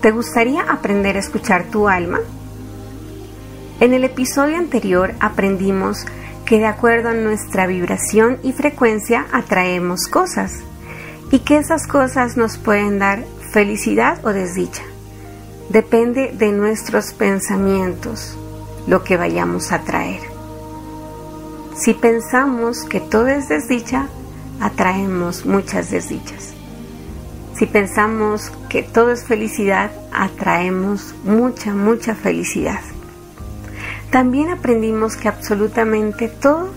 ¿Te gustaría aprender a escuchar tu alma? En el episodio anterior aprendimos que de acuerdo a nuestra vibración y frecuencia atraemos cosas y que esas cosas nos pueden dar felicidad o desdicha. Depende de nuestros pensamientos lo que vayamos a traer. Si pensamos que todo es desdicha, atraemos muchas desdichas. Si pensamos que todo es felicidad, atraemos mucha, mucha felicidad. También aprendimos que absolutamente todo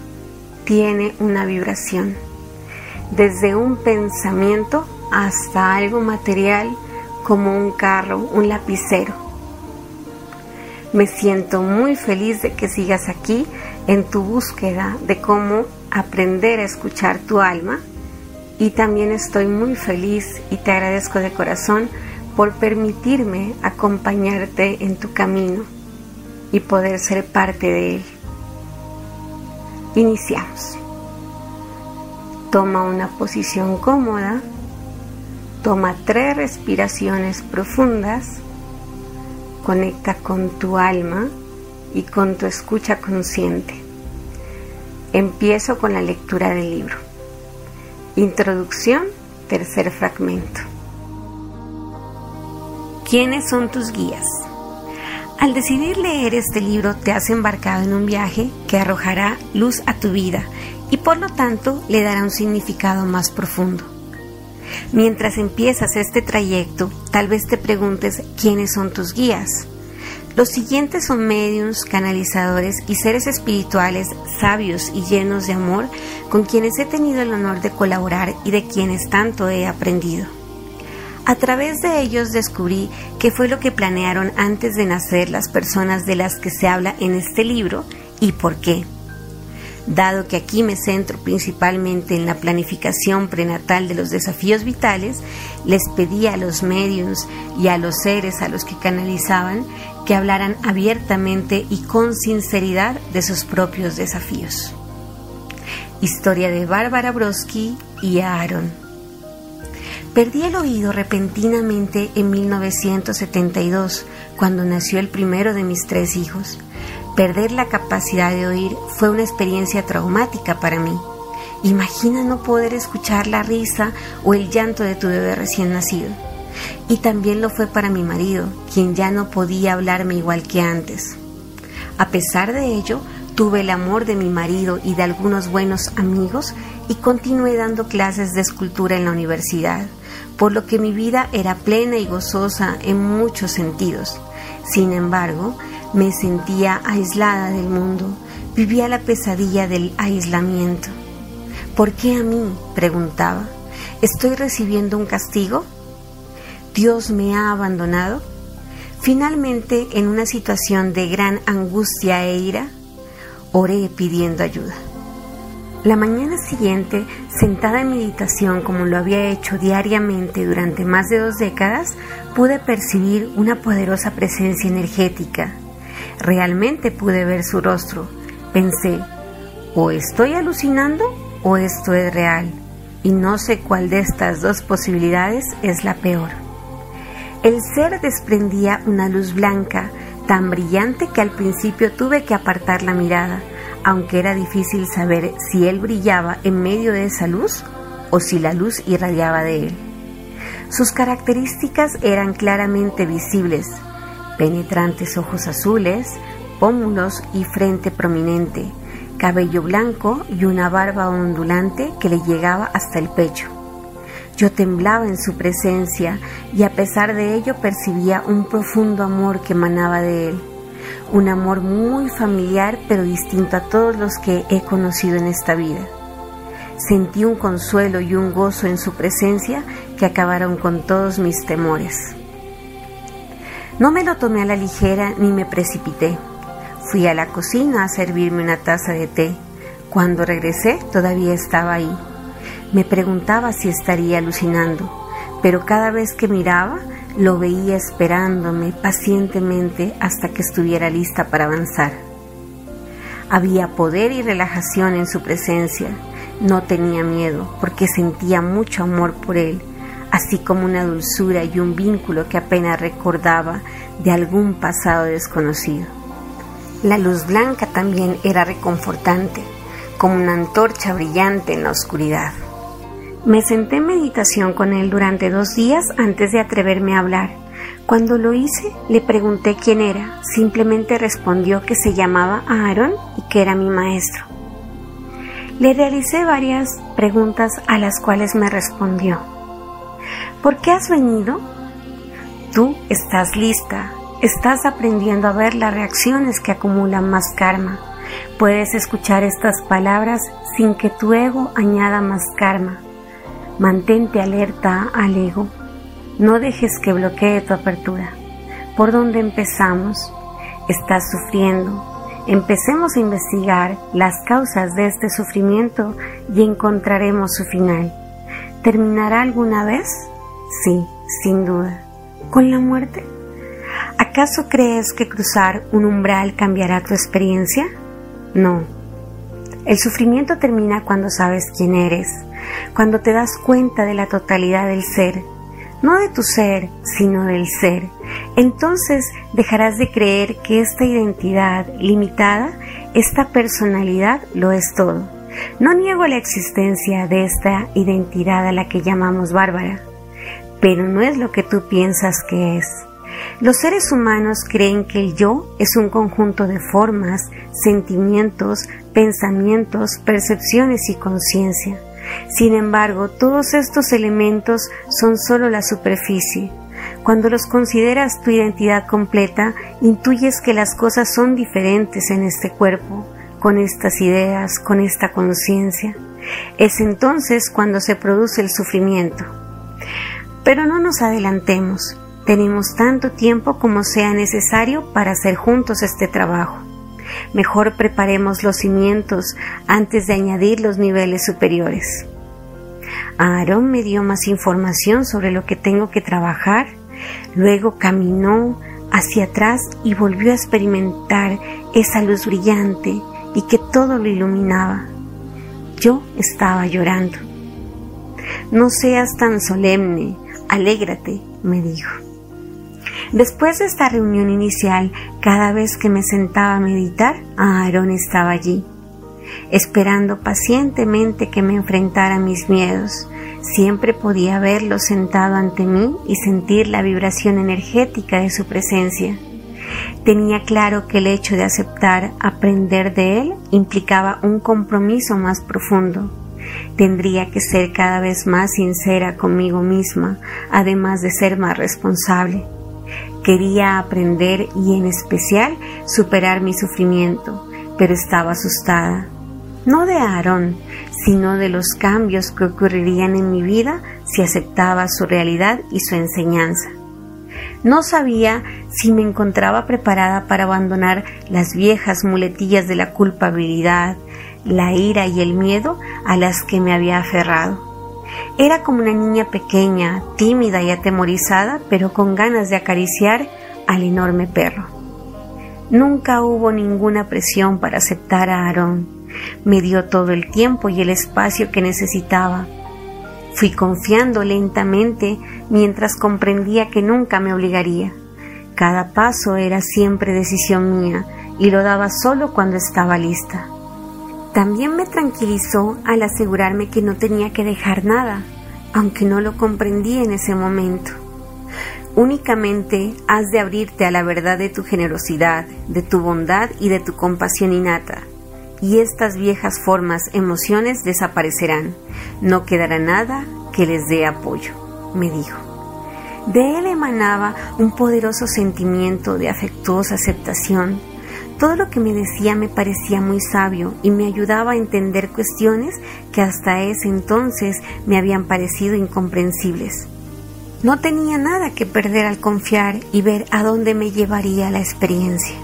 tiene una vibración, desde un pensamiento hasta algo material como un carro, un lapicero. Me siento muy feliz de que sigas aquí en tu búsqueda de cómo aprender a escuchar tu alma y también estoy muy feliz y te agradezco de corazón por permitirme acompañarte en tu camino y poder ser parte de él. Iniciamos. Toma una posición cómoda, toma tres respiraciones profundas, conecta con tu alma y con tu escucha consciente. Empiezo con la lectura del libro. Introducción, tercer fragmento. ¿Quiénes son tus guías? Al decidir leer este libro te has embarcado en un viaje que arrojará luz a tu vida y por lo tanto le dará un significado más profundo. Mientras empiezas este trayecto, tal vez te preguntes quiénes son tus guías. Los siguientes son mediums, canalizadores y seres espirituales sabios y llenos de amor con quienes he tenido el honor de colaborar y de quienes tanto he aprendido. A través de ellos descubrí qué fue lo que planearon antes de nacer las personas de las que se habla en este libro y por qué. Dado que aquí me centro principalmente en la planificación prenatal de los desafíos vitales, les pedí a los medios y a los seres a los que canalizaban que hablaran abiertamente y con sinceridad de sus propios desafíos. Historia de Bárbara Broski y Aaron. Perdí el oído repentinamente en 1972, cuando nació el primero de mis tres hijos. Perder la capacidad de oír fue una experiencia traumática para mí. Imagina no poder escuchar la risa o el llanto de tu bebé recién nacido. Y también lo fue para mi marido, quien ya no podía hablarme igual que antes. A pesar de ello, tuve el amor de mi marido y de algunos buenos amigos y continué dando clases de escultura en la universidad, por lo que mi vida era plena y gozosa en muchos sentidos. Sin embargo, me sentía aislada del mundo, vivía la pesadilla del aislamiento. ¿Por qué a mí? preguntaba. ¿Estoy recibiendo un castigo? ¿Dios me ha abandonado? Finalmente, en una situación de gran angustia e ira, oré pidiendo ayuda. La mañana siguiente, sentada en meditación como lo había hecho diariamente durante más de dos décadas, pude percibir una poderosa presencia energética Realmente pude ver su rostro. Pensé, o estoy alucinando o esto es real, y no sé cuál de estas dos posibilidades es la peor. El ser desprendía una luz blanca tan brillante que al principio tuve que apartar la mirada, aunque era difícil saber si él brillaba en medio de esa luz o si la luz irradiaba de él. Sus características eran claramente visibles, penetrantes ojos azules, pómulos y frente prominente, cabello blanco y una barba ondulante que le llegaba hasta el pecho. Yo temblaba en su presencia y a pesar de ello percibía un profundo amor que emanaba de él, un amor muy familiar pero distinto a todos los que he conocido en esta vida. Sentí un consuelo y un gozo en su presencia que acabaron con todos mis temores. No me lo tomé a la ligera ni me precipité. Fui a la cocina a servirme una taza de té. Cuando regresé todavía estaba ahí. Me preguntaba si estaría alucinando, pero cada vez que miraba lo veía esperándome pacientemente hasta que estuviera lista para avanzar. Había poder y relajación en su presencia. No tenía miedo porque sentía mucho amor por él así como una dulzura y un vínculo que apenas recordaba de algún pasado desconocido. La luz blanca también era reconfortante, como una antorcha brillante en la oscuridad. Me senté en meditación con él durante dos días antes de atreverme a hablar. Cuando lo hice, le pregunté quién era. Simplemente respondió que se llamaba Aaron y que era mi maestro. Le realicé varias preguntas a las cuales me respondió. ¿Por qué has venido? Tú estás lista, estás aprendiendo a ver las reacciones que acumulan más karma. Puedes escuchar estas palabras sin que tu ego añada más karma. Mantente alerta al ego. No dejes que bloquee tu apertura. ¿Por dónde empezamos? Estás sufriendo. Empecemos a investigar las causas de este sufrimiento y encontraremos su final. ¿Terminará alguna vez? Sí, sin duda. ¿Con la muerte? ¿Acaso crees que cruzar un umbral cambiará tu experiencia? No. El sufrimiento termina cuando sabes quién eres, cuando te das cuenta de la totalidad del ser, no de tu ser, sino del ser, entonces dejarás de creer que esta identidad limitada, esta personalidad lo es todo. No niego la existencia de esta identidad a la que llamamos bárbara, pero no es lo que tú piensas que es. Los seres humanos creen que el yo es un conjunto de formas, sentimientos, pensamientos, percepciones y conciencia. Sin embargo, todos estos elementos son solo la superficie. Cuando los consideras tu identidad completa, intuyes que las cosas son diferentes en este cuerpo, con estas ideas, con esta conciencia. Es entonces cuando se produce el sufrimiento. Pero no nos adelantemos. Tenemos tanto tiempo como sea necesario para hacer juntos este trabajo. Mejor preparemos los cimientos antes de añadir los niveles superiores. Aarón me dio más información sobre lo que tengo que trabajar, luego caminó hacia atrás y volvió a experimentar esa luz brillante y que todo lo iluminaba. Yo estaba llorando. No seas tan solemne, alégrate, me dijo. Después de esta reunión inicial, cada vez que me sentaba a meditar, Aarón estaba allí, esperando pacientemente que me enfrentara a mis miedos. Siempre podía verlo sentado ante mí y sentir la vibración energética de su presencia. Tenía claro que el hecho de aceptar aprender de él implicaba un compromiso más profundo. Tendría que ser cada vez más sincera conmigo misma, además de ser más responsable. Quería aprender y en especial superar mi sufrimiento, pero estaba asustada. No de Aarón, sino de los cambios que ocurrirían en mi vida si aceptaba su realidad y su enseñanza. No sabía si me encontraba preparada para abandonar las viejas muletillas de la culpabilidad, la ira y el miedo a las que me había aferrado. Era como una niña pequeña, tímida y atemorizada, pero con ganas de acariciar al enorme perro. Nunca hubo ninguna presión para aceptar a Aarón. Me dio todo el tiempo y el espacio que necesitaba. Fui confiando lentamente mientras comprendía que nunca me obligaría. Cada paso era siempre decisión mía y lo daba solo cuando estaba lista. También me tranquilizó al asegurarme que no tenía que dejar nada, aunque no lo comprendí en ese momento. Únicamente has de abrirte a la verdad de tu generosidad, de tu bondad y de tu compasión innata, y estas viejas formas, emociones desaparecerán. No quedará nada que les dé apoyo, me dijo. De él emanaba un poderoso sentimiento de afectuosa aceptación, todo lo que me decía me parecía muy sabio y me ayudaba a entender cuestiones que hasta ese entonces me habían parecido incomprensibles. No tenía nada que perder al confiar y ver a dónde me llevaría la experiencia.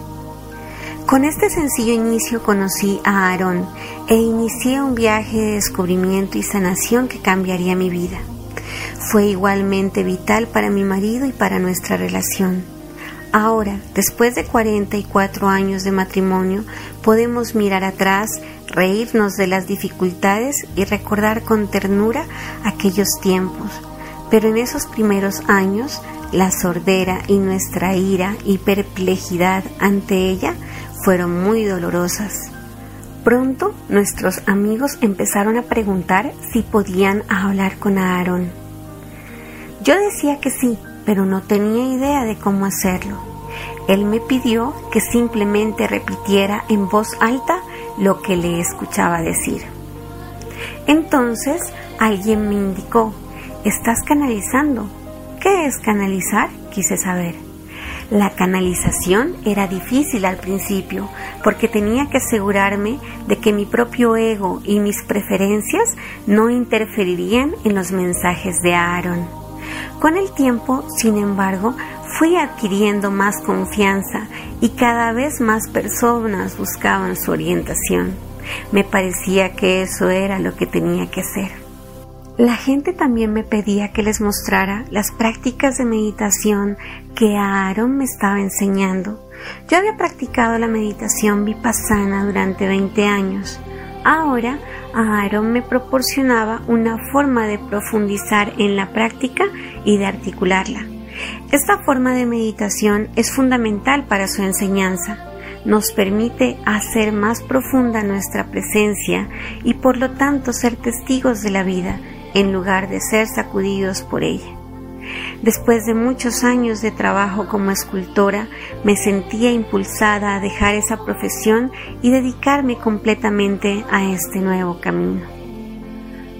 Con este sencillo inicio conocí a Aarón e inicié un viaje de descubrimiento y sanación que cambiaría mi vida. Fue igualmente vital para mi marido y para nuestra relación. Ahora, después de 44 años de matrimonio, podemos mirar atrás, reírnos de las dificultades y recordar con ternura aquellos tiempos. Pero en esos primeros años, la sordera y nuestra ira y perplejidad ante ella fueron muy dolorosas. Pronto nuestros amigos empezaron a preguntar si podían hablar con Aarón. Yo decía que sí, pero no tenía idea de cómo hacerlo. Él me pidió que simplemente repitiera en voz alta lo que le escuchaba decir. Entonces alguien me indicó, estás canalizando. ¿Qué es canalizar? Quise saber. La canalización era difícil al principio porque tenía que asegurarme de que mi propio ego y mis preferencias no interferirían en los mensajes de Aaron. Con el tiempo, sin embargo, fui adquiriendo más confianza y cada vez más personas buscaban su orientación. Me parecía que eso era lo que tenía que hacer. La gente también me pedía que les mostrara las prácticas de meditación que Aaron me estaba enseñando. Yo había practicado la meditación vipassana durante 20 años. Ahora Aaron me proporcionaba una forma de profundizar en la práctica y de articularla. Esta forma de meditación es fundamental para su enseñanza. Nos permite hacer más profunda nuestra presencia y por lo tanto ser testigos de la vida en lugar de ser sacudidos por ella. Después de muchos años de trabajo como escultora, me sentía impulsada a dejar esa profesión y dedicarme completamente a este nuevo camino.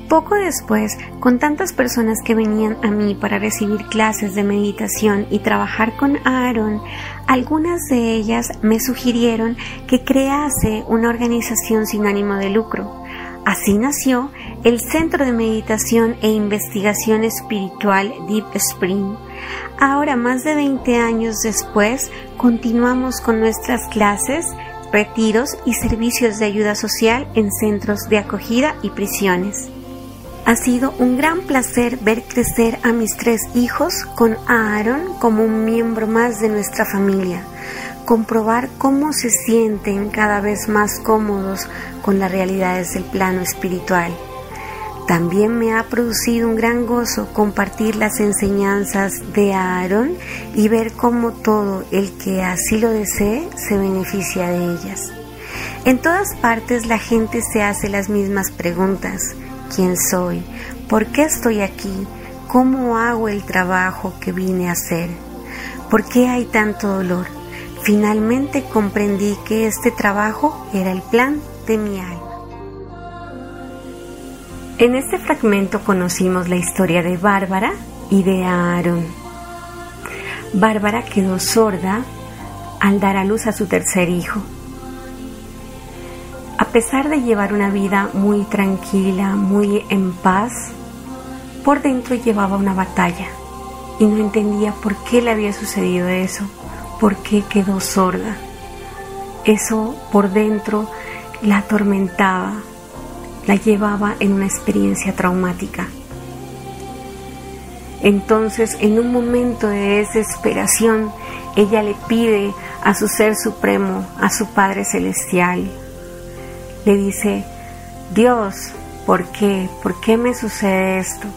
Poco después, con tantas personas que venían a mí para recibir clases de meditación y trabajar con Aaron, algunas de ellas me sugirieron que crease una organización sin ánimo de lucro Así nació el Centro de Meditación e Investigación Espiritual Deep Spring. Ahora, más de 20 años después, continuamos con nuestras clases, retiros y servicios de ayuda social en centros de acogida y prisiones. Ha sido un gran placer ver crecer a mis tres hijos con Aaron como un miembro más de nuestra familia comprobar cómo se sienten cada vez más cómodos con las realidades del plano espiritual. También me ha producido un gran gozo compartir las enseñanzas de Aarón y ver cómo todo el que así lo desee se beneficia de ellas. En todas partes la gente se hace las mismas preguntas. ¿Quién soy? ¿Por qué estoy aquí? ¿Cómo hago el trabajo que vine a hacer? ¿Por qué hay tanto dolor? Finalmente comprendí que este trabajo era el plan de mi alma. En este fragmento conocimos la historia de Bárbara y de Aaron. Bárbara quedó sorda al dar a luz a su tercer hijo. A pesar de llevar una vida muy tranquila, muy en paz, por dentro llevaba una batalla y no entendía por qué le había sucedido eso por qué quedó sorda. Eso por dentro la atormentaba, la llevaba en una experiencia traumática. Entonces, en un momento de desesperación, ella le pide a su Ser Supremo, a su Padre Celestial, le dice, Dios, ¿por qué? ¿Por qué me sucede esto?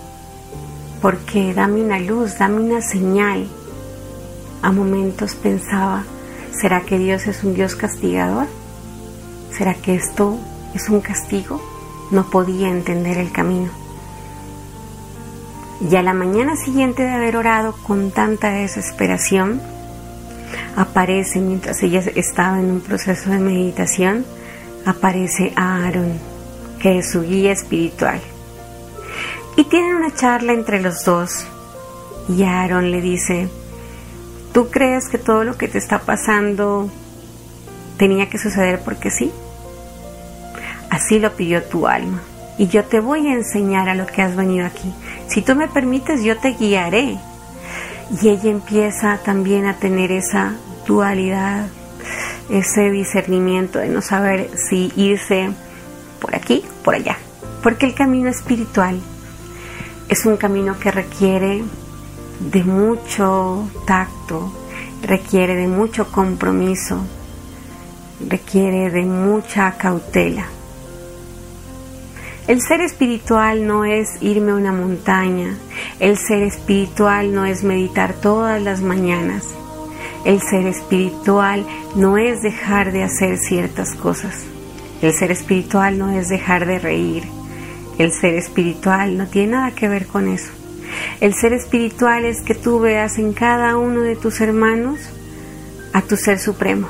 ¿Por qué? Dame una luz, dame una señal. A momentos pensaba, ¿será que Dios es un Dios castigador? ¿Será que esto es un castigo? No podía entender el camino. Y a la mañana siguiente de haber orado con tanta desesperación, aparece mientras ella estaba en un proceso de meditación, aparece Aaron, que es su guía espiritual. Y tienen una charla entre los dos. Y Aaron le dice, ¿Tú crees que todo lo que te está pasando tenía que suceder porque sí? Así lo pidió tu alma. Y yo te voy a enseñar a lo que has venido aquí. Si tú me permites, yo te guiaré. Y ella empieza también a tener esa dualidad, ese discernimiento de no saber si irse por aquí o por allá. Porque el camino espiritual es un camino que requiere de mucho tacto, requiere de mucho compromiso, requiere de mucha cautela. El ser espiritual no es irme a una montaña, el ser espiritual no es meditar todas las mañanas, el ser espiritual no es dejar de hacer ciertas cosas, el ser espiritual no es dejar de reír, el ser espiritual no tiene nada que ver con eso. El ser espiritual es que tú veas en cada uno de tus hermanos a tu ser supremo.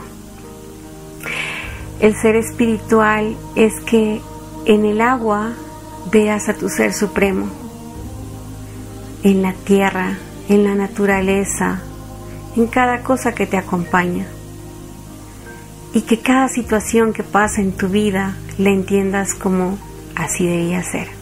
El ser espiritual es que en el agua veas a tu ser supremo, en la tierra, en la naturaleza, en cada cosa que te acompaña. Y que cada situación que pasa en tu vida la entiendas como así debía ser.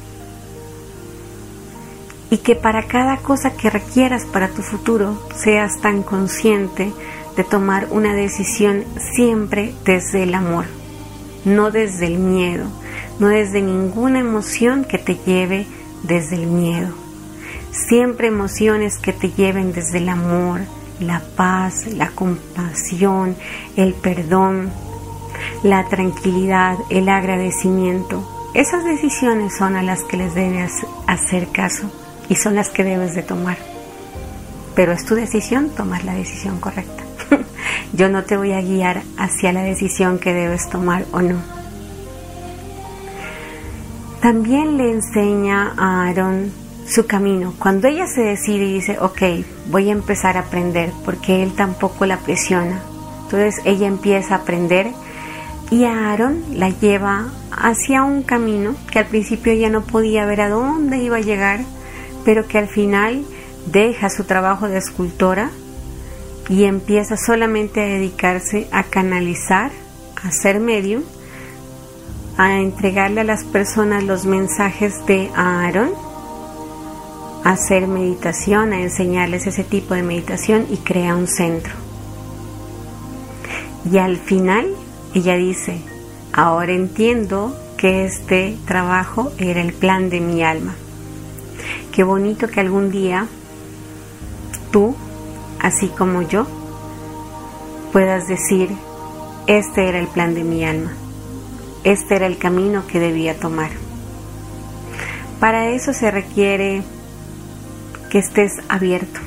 Y que para cada cosa que requieras para tu futuro seas tan consciente de tomar una decisión siempre desde el amor, no desde el miedo, no desde ninguna emoción que te lleve desde el miedo. Siempre emociones que te lleven desde el amor, la paz, la compasión, el perdón, la tranquilidad, el agradecimiento. Esas decisiones son a las que les debes hacer caso y son las que debes de tomar. Pero es tu decisión tomar la decisión correcta. Yo no te voy a guiar hacia la decisión que debes tomar o no también le enseña a Aaron su camino. Cuando ella se decide y dice, ok, voy a empezar a aprender, porque él tampoco la presiona. Entonces ella empieza a aprender y a Aaron la lleva hacia un camino que al principio ella no podía ver a dónde iba a llegar, pero que al final deja su trabajo de escultora y empieza solamente a dedicarse a canalizar, a ser medio a entregarle a las personas los mensajes de Aaron, a hacer meditación, a enseñarles ese tipo de meditación y crea un centro. Y al final ella dice, ahora entiendo que este trabajo era el plan de mi alma. Qué bonito que algún día tú, así como yo, puedas decir, este era el plan de mi alma. Este era el camino que debía tomar. Para eso se requiere que estés abierto,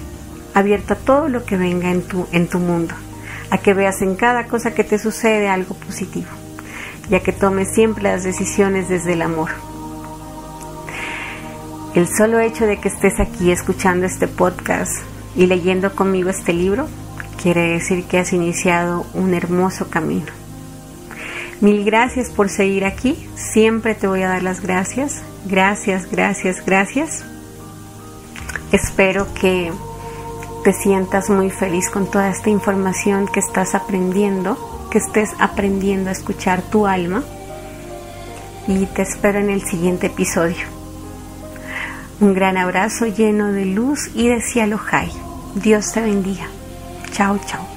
abierto a todo lo que venga en tu, en tu mundo, a que veas en cada cosa que te sucede algo positivo, ya que tomes siempre las decisiones desde el amor. El solo hecho de que estés aquí escuchando este podcast y leyendo conmigo este libro quiere decir que has iniciado un hermoso camino Mil gracias por seguir aquí. Siempre te voy a dar las gracias. Gracias, gracias, gracias. Espero que te sientas muy feliz con toda esta información que estás aprendiendo, que estés aprendiendo a escuchar tu alma. Y te espero en el siguiente episodio. Un gran abrazo lleno de luz y de cielo high. Dios te bendiga. Chao, chao.